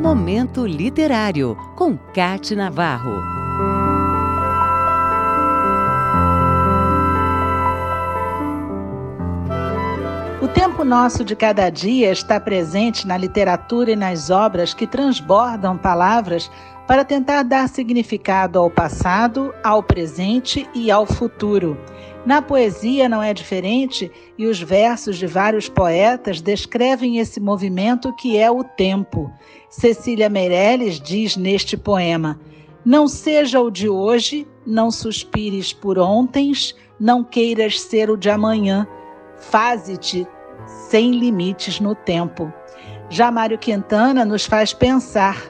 Momento Literário, com Cate Navarro. O tempo nosso de cada dia está presente na literatura e nas obras que transbordam palavras para tentar dar significado ao passado, ao presente e ao futuro. Na poesia não é diferente e os versos de vários poetas descrevem esse movimento que é o tempo. Cecília Meirelles diz neste poema: Não seja o de hoje, não suspires por ontens, não queiras ser o de amanhã. Faze-te sem limites no tempo. Já Mário Quintana nos faz pensar.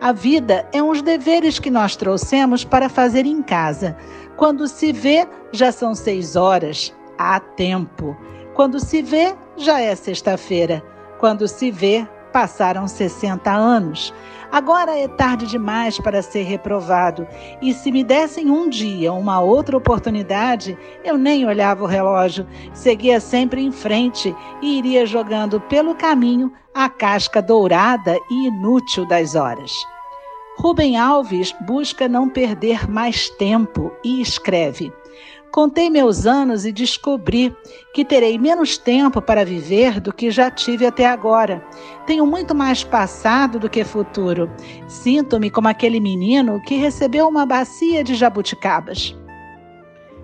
A vida é uns deveres que nós trouxemos para fazer em casa. Quando se vê, já são seis horas. Há tempo. Quando se vê, já é sexta-feira. Quando se vê, passaram 60 anos. Agora é tarde demais para ser reprovado. E se me dessem um dia uma outra oportunidade, eu nem olhava o relógio, seguia sempre em frente e iria jogando pelo caminho a casca dourada e inútil das horas. Rubem Alves busca não perder mais tempo e escreve: Contei meus anos e descobri que terei menos tempo para viver do que já tive até agora. Tenho muito mais passado do que futuro. Sinto-me como aquele menino que recebeu uma bacia de jabuticabas.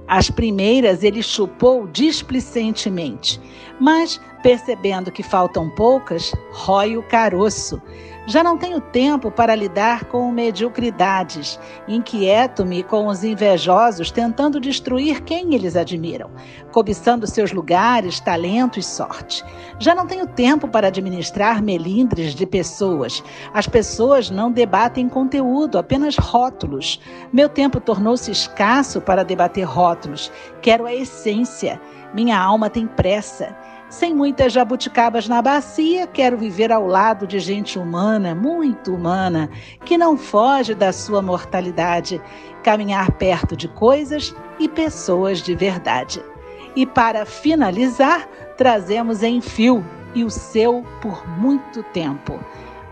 As primeiras ele chupou displicentemente, mas, percebendo que faltam poucas, rói o caroço. Já não tenho tempo para lidar com mediocridades. Inquieto-me com os invejosos tentando destruir quem eles admiram, cobiçando seus lugares, talento e sorte. Já não tenho tempo para administrar melindres de pessoas. As pessoas não debatem conteúdo, apenas rótulos. Meu tempo tornou-se escasso para debater rótulos. Quero a essência. Minha alma tem pressa. Sem muitas jabuticabas na bacia, quero viver ao lado de gente humana, muito humana, que não foge da sua mortalidade, caminhar perto de coisas e pessoas de verdade. E para finalizar, trazemos em fio e o seu por muito tempo.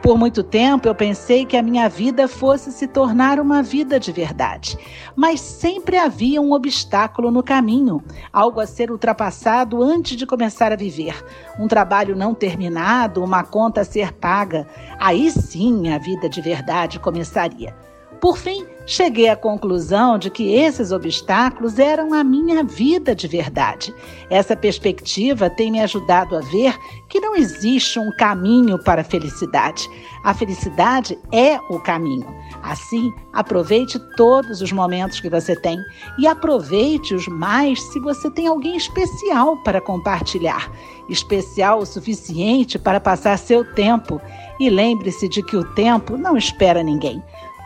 Por muito tempo eu pensei que a minha vida fosse se tornar uma vida de verdade, mas sempre havia um obstáculo no caminho, algo a ser ultrapassado antes de começar a viver, um trabalho não terminado, uma conta a ser paga. Aí sim a vida de verdade começaria. Por fim, cheguei à conclusão de que esses obstáculos eram a minha vida de verdade. Essa perspectiva tem me ajudado a ver que não existe um caminho para a felicidade. A felicidade é o caminho. Assim, aproveite todos os momentos que você tem e aproveite-os mais se você tem alguém especial para compartilhar especial o suficiente para passar seu tempo. E lembre-se de que o tempo não espera ninguém.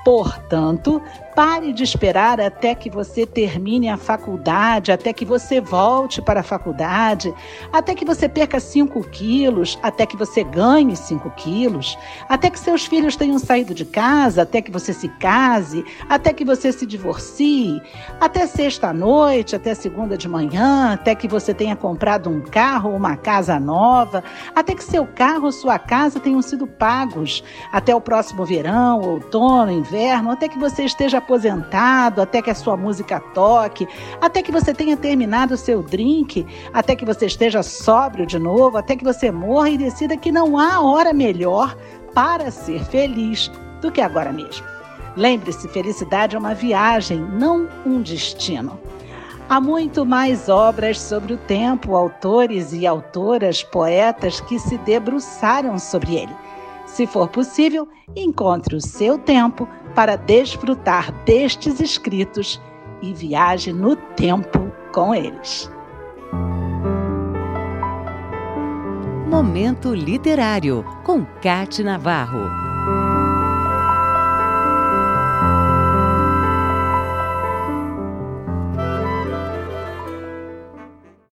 Portanto, pare de esperar até que você termine a faculdade, até que você volte para a faculdade, até que você perca 5 quilos, até que você ganhe 5 quilos, até que seus filhos tenham saído de casa, até que você se case, até que você se divorcie, até sexta-noite, até segunda de manhã, até que você tenha comprado um carro ou uma casa nova, até que seu carro ou sua casa tenham sido pagos, até o próximo verão, outono, inverno até que você esteja aposentado, até que a sua música toque, até que você tenha terminado o seu drink, até que você esteja sóbrio de novo, até que você morra e decida que não há hora melhor para ser feliz do que agora mesmo. Lembre-se, felicidade é uma viagem, não um destino. Há muito mais obras sobre o tempo, autores e autoras, poetas que se debruçaram sobre ele. Se for possível, encontre o seu tempo para desfrutar destes escritos e viaje no tempo com eles. Momento Literário, com Cate Navarro.